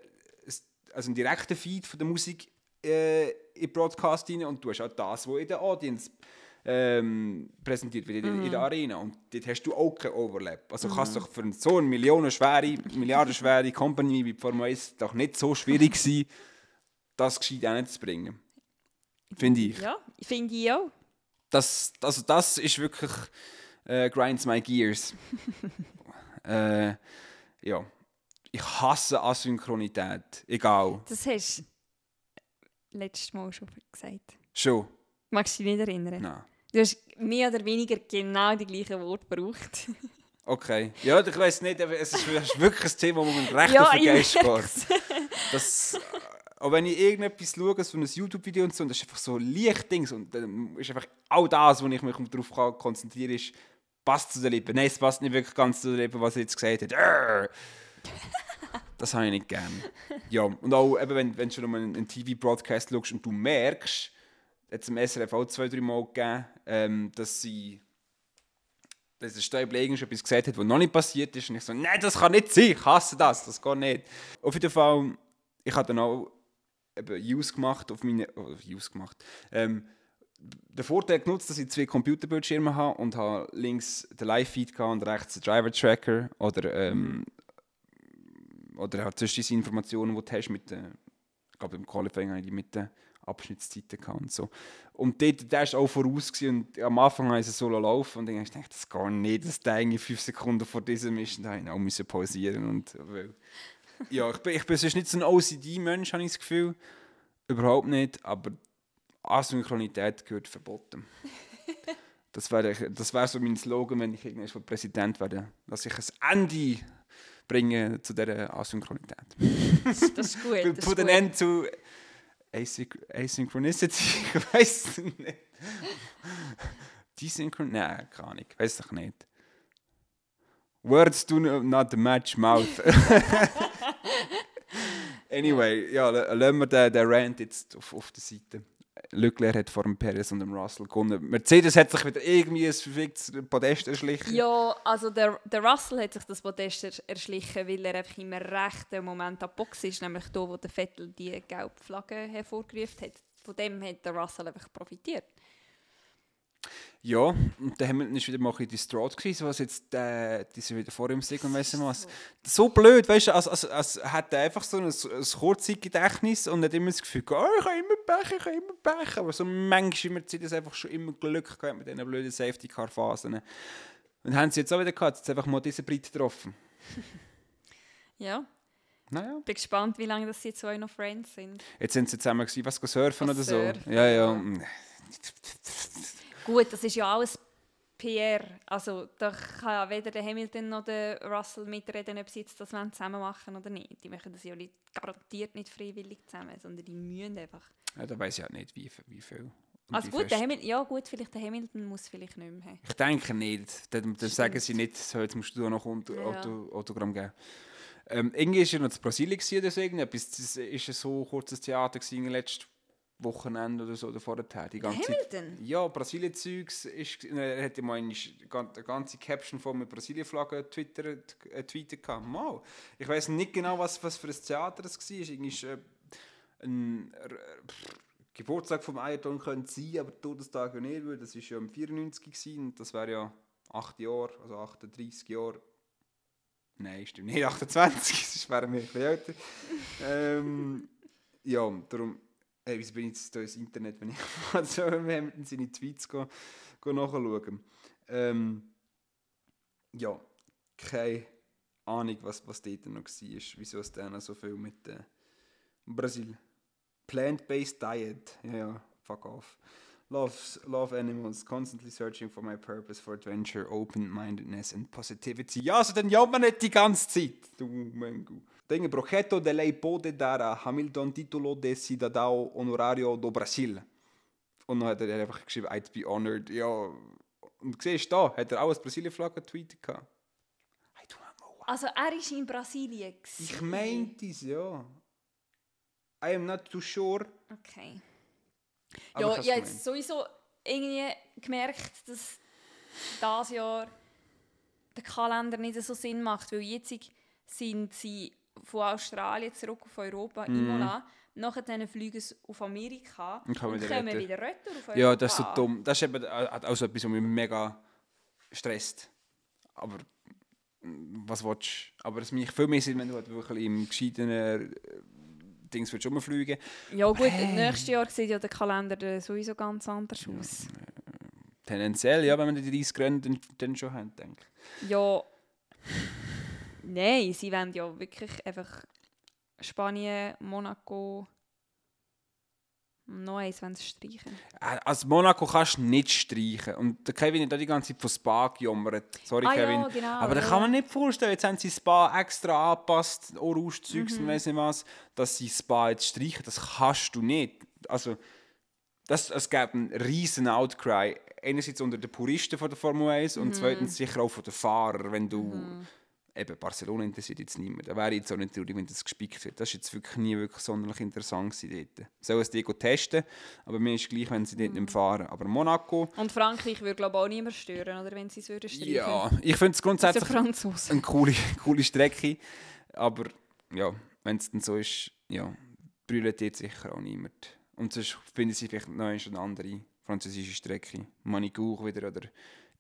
also einen direkten Feed von der Musik äh, in Broadcast rein und du hast auch das, was in der Audience ähm, präsentiert wird, in, der- in der Arena. Und dort hast du auch keinen Overlap. Also kann es doch für so eine millionenschwere, milliardenschwere Company wie die Formel 1 doch nicht so schwierig sein, das gescheit hinzubringen. Finde ich. Ja, finde ich auch. das, also das ist wirklich äh, grinds my gears. äh, ja. Ich hasse Asynchronität. Egal. Das hast du letztes Mal schon gesagt. Schon? Magst du dich nicht erinnern? Nein. Du hast mehr oder weniger genau die gleichen Worte gebraucht. Okay. Ja, ich weiß nicht, aber es ist wirklich ein Thema, wo man recht Ja, auf den Geist geht. Das, auch wenn ich irgendetwas schaue, so ein YouTube-Video und so, und das ist einfach so Lichtdings und dann ist einfach all das, wo ich mich darauf kann, ist, passt zu den Lippen. Nein, es passt nicht wirklich ganz zu den Lippen, was er jetzt gesagt hat. Das habe ich nicht gern. Ja, und auch eben, wenn, wenn du schon mal einen, einen TV-Broadcast schaust und du merkst, hat es im SRF auch zwei, drei Mal gegeben, ähm, dass sie dass der Stäubler irgend etwas gesagt hat, was noch nicht passiert ist. Und ich so, nein, das kann nicht sein, ich hasse das, das geht nicht. Auf jeden Fall, ich habe dann auch eben Use gemacht auf meine, oh, Use gemacht, ähm, den Vorteil genutzt, dass ich zwei Computerbildschirme habe und habe links den Live-Feed und rechts den Driver-Tracker oder, ähm, oder halt zwischen diese Informationen, die du hast mit den, ich glaube im Qualifying habe die mit den Abschnittszeiten gehabt und so. Und dort, der war auch voraus gewesen und am Anfang habe ich es so laufen und dann habe ich das geht nicht, dass der eigentlich fünf Sekunden vor diesem ist und dann habe ich auch pausieren und weil, ja, ich bin, ich bin sonst nicht so ein OCD-Mensch, habe ich das Gefühl. Überhaupt nicht, aber Asynchronität gehört verboten. Das wäre das wär so mein Slogan, wenn ich irgendwann Präsident werde, dass ich ein Ende bringe zu dieser Asynchronität. Das ist gut. Das ist Von den gut. End zu Asynchronicity, nicht. Desynchron... Nein, keine Ahnung, weiß doch nicht. Words do not match mouth. anyway, ja, lassen wir den, den Rant jetzt auf, auf der Seite. Leclerc hat vor dem Perez und dem Russell gewonnen. Mercedes hat sich wieder irgendwie ein verficktes Podest erschlichen. Ja, also der, der Russell hat sich das Podest er- erschlichen, weil er einfach im rechten Moment an der Box ist, nämlich da, wo der Vettel die gelbe Flagge hervorgerufen hat. Von dem hat der Russell einfach profitiert. Ja, und der Hamilton ist wieder mal ein bisschen distraught gewesen, was jetzt äh, die sind wieder vor ihm sind und weiss was. So blöd, weißt du, als, als, als hat er einfach so ein, ein Kurzzeitgedächtnis und hat immer das Gefühl, oh, ich habe immer Pech, ich habe immer Pech. Aber so manchmal Mercedes einfach schon immer Glück gehabt mit diesen blöden Safety-Car-Phasen. Und haben sie jetzt auch wieder gehabt, jetzt einfach mal diesen Brit getroffen. Ja, Naja. bin gespannt, wie lange das die zwei noch Friends sind. Jetzt sind sie zusammen gewesen, was, surfen Was oder so. surfen, Ja, ja. ja. Gut, das ist ja alles PR. Also da kann ja weder der Hamilton noch der Russell mitreden, ob sie jetzt das zusammen machen oder nicht. Die machen das ja nicht, garantiert nicht freiwillig zusammen, sondern die müssen einfach. ja da weiß ich halt nicht, wie, wie viel. Also gut, der Hamilton, ja gut, vielleicht der Hamilton muss vielleicht nicht mehr haben. Ich denke nicht. Dann, dann sagen sie nicht, so, jetzt musst du noch Auto, Ja. Auto, Autogramm geben. Ähm, irgendwie war ja noch zu Brasilien. Das ist ja so ein kurzes Theater gewesen, letztes Wochenende oder so oder vorher. Die ganze Zeit. Hamilton? Ja, Brasilien-Zeugs. Er hat ja mal eine eine ganze Caption von einer Brasilien-Flagge twittert, äh, tweetet. Mal. Ich weiß nicht genau, was, was für ein Theater das war. Irgendwie ist, äh, ein äh, Geburtstag vom Ayrton könnte sein, aber Todestag ja nicht, weil das war ja im 94 gewesen, und das wäre ja 8 Jahre, also 38 Jahre. Nein, stimmt nicht, 28, das wäre mir ein bisschen älter. ähm, ja, darum, hey, wieso bin ich jetzt da ins Internet, wenn ich so mit seine Tweets go, go nachschauen. Ähm, ja, keine Ahnung, was, was dort noch war, wieso es dann so viel mit äh, Brasil. Plant-based diet. Ja, ja, fuck off. Loves, love animals, constantly searching for my purpose for adventure, open-mindedness and positivity. Ja, also dann jammert man nicht die ganze Zeit. Du Mengu. Tenho progetto de lei pode dar a Hamilton titulo de cidadão honorario do Brasil. Und dann hat er einfach geschrieben, I'd be honored. Ja, und siehst du, da hat er auch als Brasilien-Flagge getweetet. gehabt. I do not know why. Also er ist in Brasilien. Ich meinte es, ja. I am not too sure. Okay. Aber ja, hab's ich habe sowieso irgendwie gemerkt, dass dieses Jahr der Kalender nicht so Sinn macht, weil jetzt sind sie von Australien zurück auf Europa, Imola, nachher dann fliegen sie auf Amerika. Und kommen und wieder kommen retour. wieder retour auf Europa. Ja, das ist so dumm. Das ist eben äh, auch so etwas, was mich mega stresst. Aber mm, was willst du? Aber es macht viel mehr Sinn, wenn du halt wirklich im gescheiten äh, Dings willst rumfliegen Ja gut, nächstes Jahr sieht ja der Kalender dann sowieso ganz anders aus. tendenziell, ja, wenn wir die 30 Rennen dann, dann schon haben, denke ich. Ja. Nein, sie wollen ja wirklich einfach Spanien, Monaco. Noch eins wollen sie streichen. Also Monaco kannst du nicht streichen. Und der Kevin hat auch die ganze Zeit von Spa gejammert. Sorry, ah Kevin. ja, genau. Aber da ja. kann man nicht vorstellen, jetzt haben sie Spa extra angepasst, Orange-Zeugs Mhm. und weiss nicht was, dass sie Spa jetzt streichen. Das kannst du nicht. Also, das, es gäbe einen riesen Outcry. Einerseits unter den Puristen von der Formel 1 Mhm. und zweitens sicher auch von den Fahrern, wenn du... Eben, Barcelona interessiert jetzt niemand. Da wäre jetzt auch nicht traurig, wenn das gespickt wird. Das war jetzt wirklich nie wirklich sonderlich interessant gewesen dort. Sollen es die testen, aber mir ist gleich, wenn sie dort Mhm. nicht fahren. Aber Monaco, Und Frankreich würde glaube ich auch niemand stören, oder wenn sie es würden streichen. ja, ich finde es grundsätzlich eine coole, coole Strecke. Aber ja, wenn es dann so ist, ja, brüllt dort sicher auch niemand. Und sonst finden sie vielleicht noch eine andere französische Strecke. Manicourt wieder oder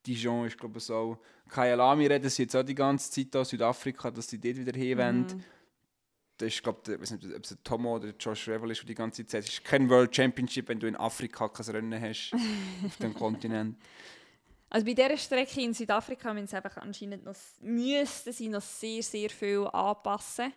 Dijon ist glaube ich so. Kyalami reden sie jetzt auch die ganze Zeit aus Südafrika, dass sie dort wieder hin wollen. Mhm. Das ist, glaube ich, weiß nicht, ob es der Tomo oder der Josh Revel ist, der die ganze Zeit sagt, es ist kein World Championship, wenn du in Afrika kein Rennen hast, auf dem Kontinent. Also bei dieser Strecke in Südafrika müssen sie einfach anscheinend noch, müssten sie noch sehr, sehr viel anpassen.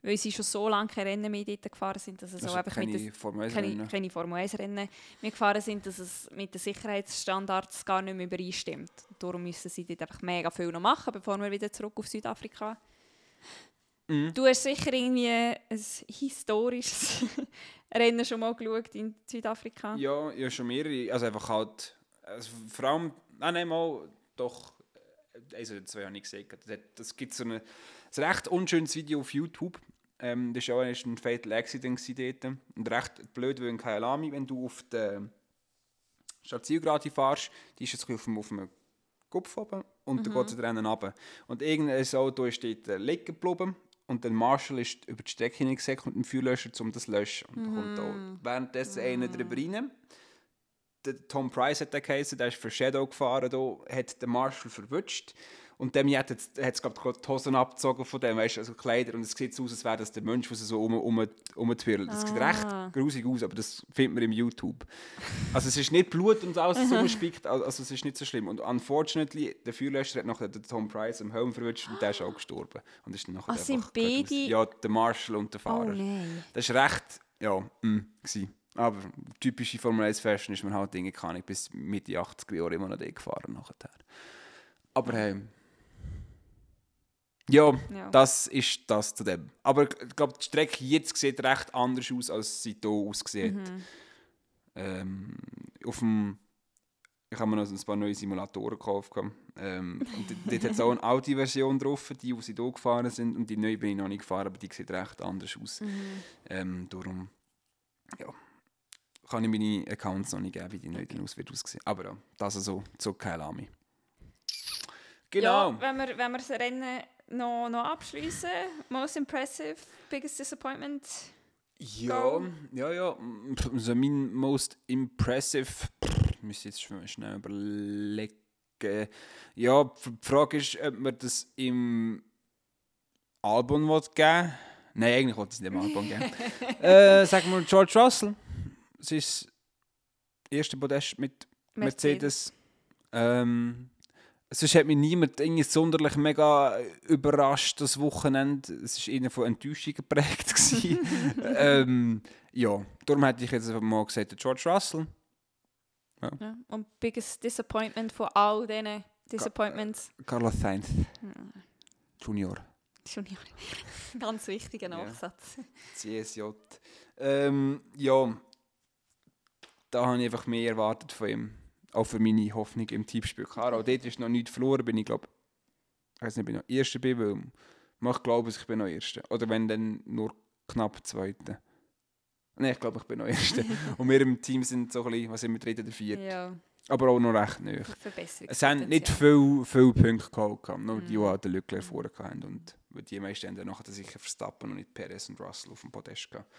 Weil sie schon so lange keine Rennen mehr dort gefahren sind, dass es Das auch einfach mit keine den, Formel 1 keine, keine Formel 1 Rennen mehr gefahren sind, dass es mit den Sicherheitsstandards gar nicht mehr übereinstimmt. Darum müssen sie dort einfach mega viel noch machen, bevor wir wieder zurück auf Südafrika. Mhm. Du hast sicher irgendwie ein historisches Rennen schon mal geschaut in Südafrika. Ja, ja, schon mehrere. Also einfach halt, also vor allem, nein, nein, mal, doch, also zwei habe ich gesehen. Das, das gibt so eine, ein recht unschönes Video auf YouTube. Ähm, das war auch ein Fatal Accident dort. Und recht blöd, weil in Kyalami, wenn du auf der Stadt Zielgerade fährst, die ist jetzt auf dem, auf dem Kopf oben und dann geht es Rennen runter. Und irgendein Auto ist dort äh, liegen geblieben und der Marshall ist über die Strecke hineingesägt mit dem Feuerlöscher, um das zu löschen. Und dann kommt da währenddessen einer drüber rein. Der Tom Price hat den geheißen, der ist für Shadow gefahren, da, hat den Marshall verwünscht. Und dem hat es, hat es glaub, ich, die Hosen abgezogen von dem, weißt, also Kleider. Und es sieht so aus, als wäre das der Mensch, der so um, um, umtwirrt. Das sieht Ah. recht grusig aus, aber das findet man im YouTube. Also es ist nicht Blut und alles so gespickt, also es ist nicht so schlimm. Und unfortunately, der Feuerlöscher hat nachher den Tom Price am Helm verwünscht und der ist auch gestorben. Und ist dann nachher Ah, sind beide- Ja, der Marshall und der Oh Fahrer. nein. Das war recht, ja, mm, gsi. Aber typische Formel 1 Fashion ist man halt Dinge kann ich bis Mitte 80er Jahre immer noch gefahren nachher. Aber ähm, ja, Ja. das ist das zu dem. Aber ich glaube, die Strecke jetzt sieht recht anders aus, als sie hier aussieht. Mhm. Ähm, auf dem, ich habe mir noch ein paar neue Simulatoren gekauft. Ähm, und dort hat es auch eine Audi-Version drauf, die, die sie hier gefahren sind. Und die neue bin ich noch nicht gefahren, aber die sieht recht anders aus. Mhm. Ähm, darum ja, kann ich meine Accounts noch nicht geben, wie die neue dann aus wird aussehen. Aber ja, das also zu Kailami. Genau. Ja, wenn wir, wenn wir das Rennen noch, noch abschließen. Most impressive, biggest disappointment. Ja, Go. ja, ja. Also mein most impressive, ich muss jetzt schnell überlegen. Ja, die Frage ist, ob man das im Album will geben Nein, eigentlich wollte ich es nicht im Album geben. äh, sagen wir George Russell. Es ist das erste Podest mit Mercedes. Ähm, sonst hat mich niemand irgendwie sonderlich mega überrascht das Wochenende. Es war eher von Enttäuschung geprägt. ähm, ja, darum hätte ich jetzt einfach mal gesagt, George Russell. Ja. Und biggest disappointment von all diesen Disappointments. Carlos Sainz Junior. Junior. Ganz wichtiger Ja. Nachsatz. CSJ. Ähm, ja, da habe ich einfach mehr erwartet von ihm. Auch für meine Hoffnung im Tippspiel. Klar, auch dort ist noch nichts verloren, bin ich glaube, ich weiß nicht, ob ich noch Erster bin, weil ich glaube, ich bin noch Erster. Oder wenn dann nur knapp Zweiter. Nein, ich glaube, ich bin noch Erster. Und wir im Team sind so ein bisschen, was sind wir, Dritter oder Vierter. Ja, Aber auch noch recht neu. Es haben nicht viel, viel Punkte gehabt, nur die, die halt den Lückler vorher hatten. Und die meisten haben dann nachher sicher Verstappen und nicht Perez und Russell auf dem Podest gehabt.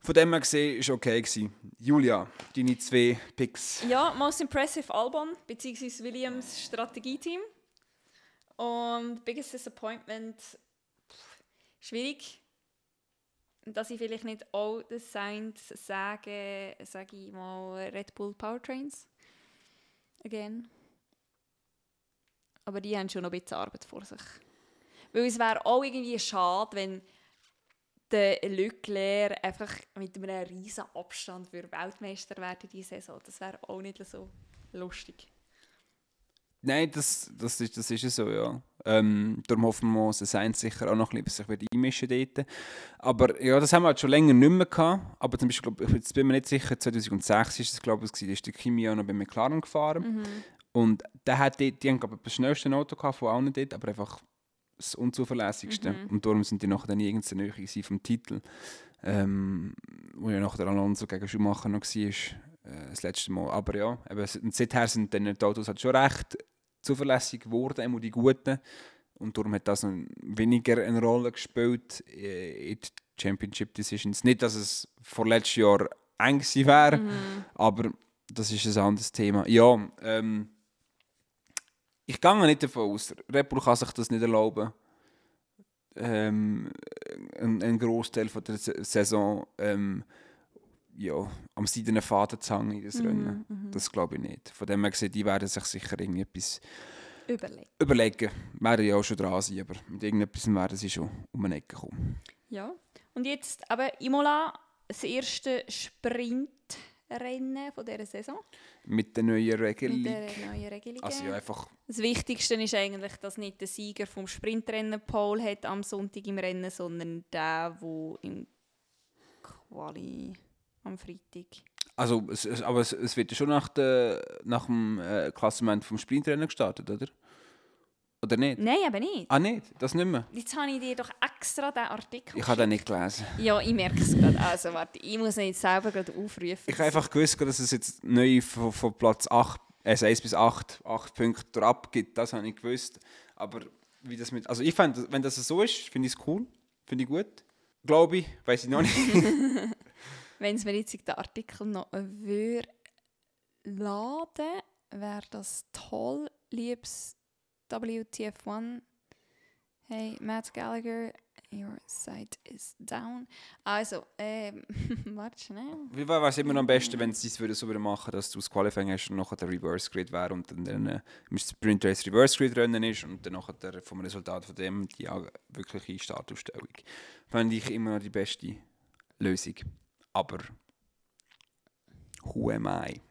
Von dem her gesehen, war okay. Gewesen. Julia, deine zwei Picks. Ja, most impressive Albon, beziehungsweise Williams Strategieteam. Und biggest disappointment, pff, schwierig. Dass ich vielleicht nicht all the Saints sage, sage ich mal Red Bull Powertrains. again. Aber die haben schon noch ein bisschen Arbeit vor sich. Weil es wäre auch irgendwie schade, wenn der Leclerc einfach mit einem riesen Abstand für Weltmeister werden diese Saison. Das wäre auch nicht so lustig. Nein, das, das, ist, das ist ja so, ja. Ähm, darum hoffen wir, dass Sainz sicher auch noch ein bisschen sich einmischen dort. Aber ja, das haben wir halt schon länger nicht mehr gehabt. Aber zum Beispiel, glaub, jetzt bin mir nicht sicher, 2006 ist es, glaube ich, da ist der Kimi auch noch bei McLaren gefahren. Mhm. Und der hat dort, die haben, glaube ich, das schnellste Auto gehabt von allen dort, aber einfach das unzuverlässigste. Mhm. Und darum sind die nachher dann nirgends Nähe vom Titel. Ähm, wo ja nachher der Alonso gegen Schumacher noch war, äh, das letzte Mal. Aber ja, eben, seither sind dann die Autos halt schon recht zuverlässig geworden, immer die guten. Und darum hat das weniger eine Rolle gespielt äh, in den Championship Decisions. Nicht, dass es vor letztes Jahr eng wäre, mhm. aber das ist ein anderes Thema. Ja, ähm, ich gehe nicht davon aus, Red Bull kann sich das nicht erlauben, ähm, einen, einen Großteil von der Saison ähm, ja, am seidenen Faden zu hängen in das mhm, Rennen. Mhm. Das glaube ich nicht. Von dem her gesehen, die werden sich sicher irgendetwas überlegen. überlegen. Werden ja auch schon dran sein, aber mit irgendetwas werden sie schon um eine Ecke kommen. Ja, und jetzt aber Imola, das erste Sprintrennen von dieser Saison. Mit der neuen Regelung. Mit der neuen Regelung. Also ja, einfach das Wichtigste ist eigentlich, dass nicht der Sieger vom Sprintrennen Pole hat am Sonntag im Rennen, sondern der, der im Quali am Freitag. Also, es, aber es, es, wird ja schon nach, der, nach dem äh, Klassement vom Sprintrennen gestartet, oder? Oder nicht? Nein, aber nicht. Ah, nicht? Das nicht mehr? Jetzt habe ich dir doch extra den Artikel Ich habe den nicht gelesen. Ja, ich merke es gerade. Also, warte, ich muss ihn jetzt selber gerade aufrufen. Ich habe einfach gewusst, dass es jetzt neu von, von Platz 8, also 1 bis 8, 8 Punkte abgibt. Das habe ich gewusst. Aber wie das mit... Also ich finde, wenn das so ist, finde ich es cool. Finde ich gut. Glaube ich. Weiß ich noch nicht. wenn es mir jetzt den Artikel noch würde laden, wäre das toll. Liebes WTF1. Hey, Matt Gallagher, your site is down. Also, ähm, warte schnell. Wie wäre es immer noch am besten, wenn sie es so machen dass du das Qualifying hast und nachher der Reverse Grid wäre und dann, dann äh, Sprint Race Reverse Grid Rennen ist und dann nachher vom Resultat von dem die wirkliche Startausstellung. Fände ich immer noch die beste Lösung. Aber who am I?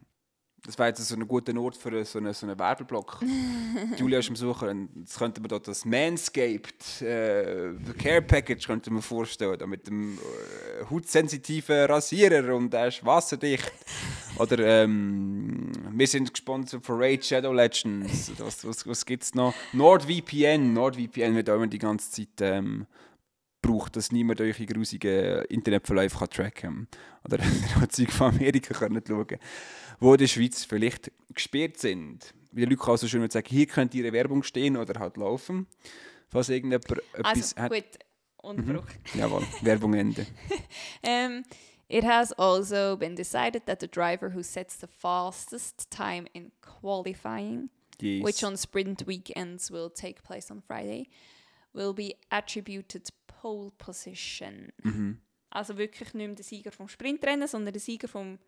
Das wäre jetzt so ein guter Ort für so einen, so einen Werbeblock. Julia ist am Suchen. Jetzt könnte man dort das Manscaped äh, Care Package könnte man vorstellen. Mit dem äh, hautsensitiven Rasierer und der ist wasserdicht. Oder ähm, wir sind gesponsert von Raid Shadow Legends. Was, was, was gibt es noch? NordVPN. NordVPN wird auch immer die ganze Zeit ähm, braucht, dass niemand eure grusigen Internetverläufe tracken kann. Oder Zeug von Amerika können schauen wo in der Schweiz vielleicht gesperrt sind. Wie die Leute auch so schön sagen, hier könnte ihre Werbung stehen oder halt laufen. Falls irgendjemand also, etwas gut, Unterbruch. Mhm. Jawohl, Werbung Ende. um, it has also been decided that the driver who sets the fastest time in qualifying, yes. which on sprint weekends will take place on Friday, will be attributed pole position. Mhm. Also wirklich nicht mehr der Sieger vom Sprintrennen, sondern der Sieger vom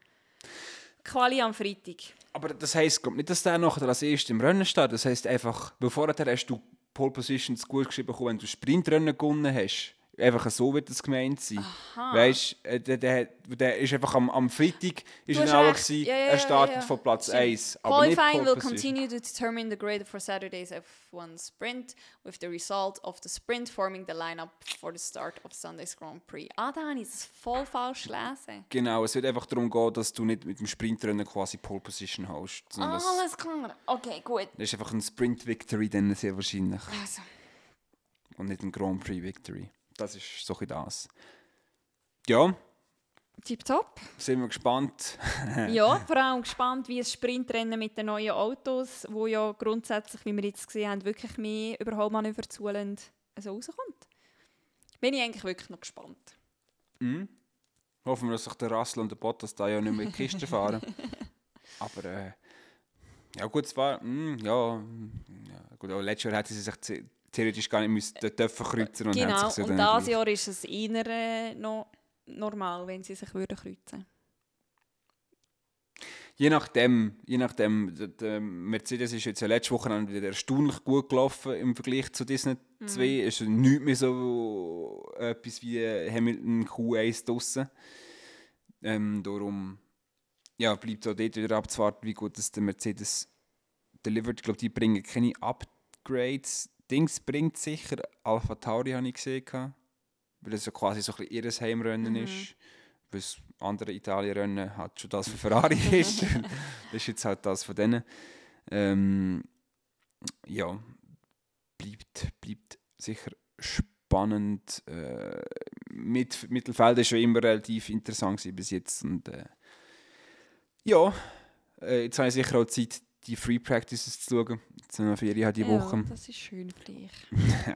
Quali am Freitag. Aber das heisst nicht, dass der nachher als erster im Rennen steht. Das heisst einfach, bevor hast du Pole Positions gut geschrieben, wenn du Sprintrennen gewonnen hast. Einfach so wird das gemeint sein. Aha. Weißt äh, der, der, der ist einfach am, am Freitag ist er auch gewesen, ja, ja, er startet ja, von Platz 1. Qualifying will continue to determine the grade for Saturday's F1 sprint, with the result of the sprint forming the lineup for the start of Sunday's Grand Prix. Ah, da habe ich es voll falsch gelesen. Genau, es wird einfach darum gehen, dass du nicht mit dem Sprintrennen quasi Pole Position hast. Ah, alles klar. Okay, gut. Das ist einfach ein Sprint-Victory dann sehr wahrscheinlich. Also. Und nicht ein Grand Prix-Victory das ist so das. Ja. Tipptopp. Sind wir gespannt. ja, vor allem gespannt, wie es Sprintrennen mit den neuen Autos, wo ja grundsätzlich, wie wir jetzt gesehen haben, wirklich mehr Überholmanöver zulassen, also rauskommt. Bin ich eigentlich wirklich noch gespannt. Mhm. Hoffen wir, dass sich der Russell und der Bottas da ja nicht mehr in die Kiste fahren. Aber äh, ja gut, es war, mh, ja, ja, gut, auch letztes Jahr hätte sie sich theoretisch gar nicht müssen, dürfen kreuzen und Genau, sich und dieses Jahr ist es eher äh, noch normal, wenn sie sich würden kreuzen Je nachdem, je nachdem, der, Mercedes ist jetzt ja letzte Woche wieder erstaunlich gut gelaufen im Vergleich zu Disney 2. Mhm. Ist nicht mehr so etwas wie Hamilton Q1 draussen. Ähm, darum ja, bleibt auch dort wieder abzuwarten, wie gut das der Mercedes delivered. Ich glaube, die bringen keine Upgrades. Dings bringt sicher. Alpha Tauri habe ich gesehen. Weil es ja quasi so ein bisschen ihr Heimrennen mhm. ist weil das andere Italien-Rennen hat schon das für Ferrari ist. das ist jetzt halt das von denen. Ähm, ja, bleibt, bleibt sicher spannend. Äh, mit, Mittelfeld ist schon immer relativ interessant bis jetzt. Und, äh, ja, äh, jetzt habe ich sicher auch Zeit, die Free Practices zu schauen. Jetzt sind noch Ferien die Woche. Ja, das ist schön für dich.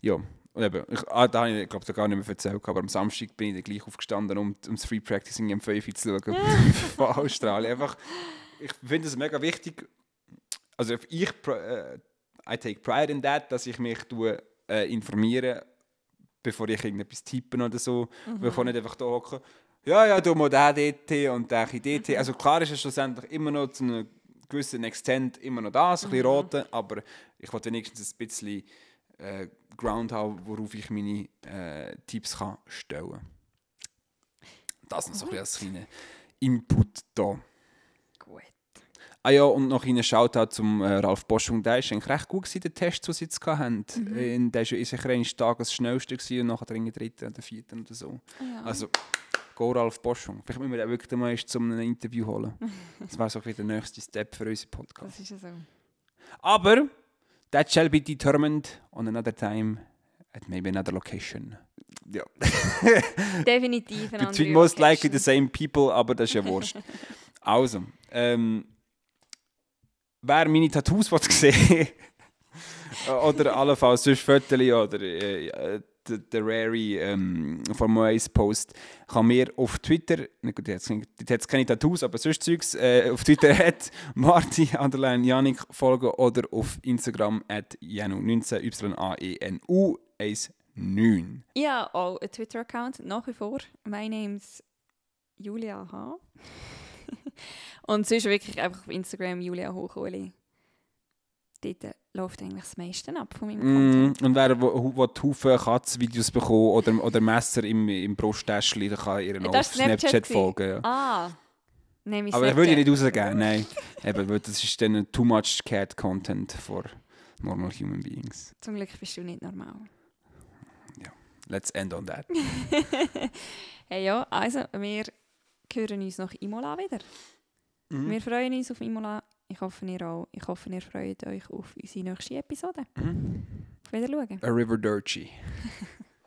ja, und eben, ich, ah, da habe ich glaube gar nicht mehr erzählt, aber am Samstag bin ich dann gleich aufgestanden, um, um das Free Practicing im 5 zu schauen von Australien. Einfach, ich finde es mega wichtig, also ich, uh, I take pride in that, dass ich mich tue, äh, informiere, bevor ich irgendetwas tippen oder so. Mhm. Weil ich nicht einfach da hocke, ja, ja, du musst den DT und den DT. Mhm. Also klar ist es schlussendlich immer noch zu einem gewissen Extent immer noch das, ein bisschen mhm. rote, aber ich wollte wenigstens ein bisschen äh, Ground habe, worauf ich meine äh, Tipps kann stellen kann. Das ist so ein kleiner Input da. Gut. Ah ja, und noch einen Shoutout zum äh, Ralf Boschung. Der war eigentlich recht gut, gewesen, der Test, den sie jetzt hatten. Mhm. Äh, der war sicher ein Tag das schnellste gewesen, und nachher dringend dritten oder vierten oder so. Ja. Also, go Ralf Boschung. Vielleicht müssen wir den wirklich mal zum einem Interview holen. Das wäre so der nächste Step für unseren Podcast. Das ist ja so. Aber That shall be determined on another time at maybe another location. Ja. Definitiv eine Between most location. likely the same people, aber das ist ja wurscht. also, ähm, wer meine Tattoos sehen oder allenfalls sonst Fotos oder äh, der, Rary ähm, von Moais Post kann mir auf Twitter, na gut, jetzt, jetzt keine Tattoos, aber sonst Zeugs, äh, auf Twitter at Marti Underline Janik folgen oder auf Instagram at Janu19 Y-A-E-N-U 19. Ja, auch ein Twitter-Account nach wie vor. My name's Julia H. Und sonst wirklich einfach auf Instagram Julia Hochuli. Dort läuft eigentlich das meiste ab von meinem Content. Mm, und wer Haufen Katzvideos bekommen oder, oder Messer im, im Brusttäschchen, der kann ihren ja, Snapchat, Snapchat folgen. Ja. Ah. Nein, Aber ich würde nicht rausgeben, nein. Eben, weil das ist dann too much cat content for normal human beings. Zum Glück bist du nicht normal. Ja, let's end on that. hey ja, also wir hören uns nach Imola wieder. Mhm. Wir freuen uns auf Imola ich hoffe, ihr auch. Ich hoffe, ihr freut euch auf unsere nächste Episode. Mhm. Auf Wiedersehen. A River Dirty.